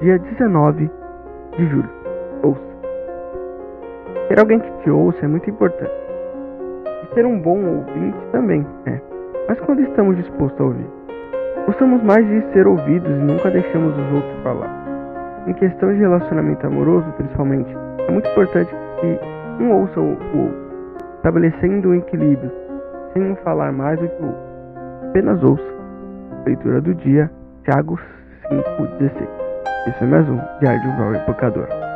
dia 19 de julho. Ouça. Ter alguém que te ouça é muito importante. E ser um bom ouvinte também é. Mas quando estamos dispostos a ouvir? Gostamos mais de ser ouvidos e nunca deixamos os outros falar. Em questão de relacionamento amoroso, principalmente, é muito importante que um ouça o outro, estabelecendo um equilíbrio, sem falar mais do que o outro. Apenas ouça. Leitura do dia, Tiago 5,16. Isso é mais um Diário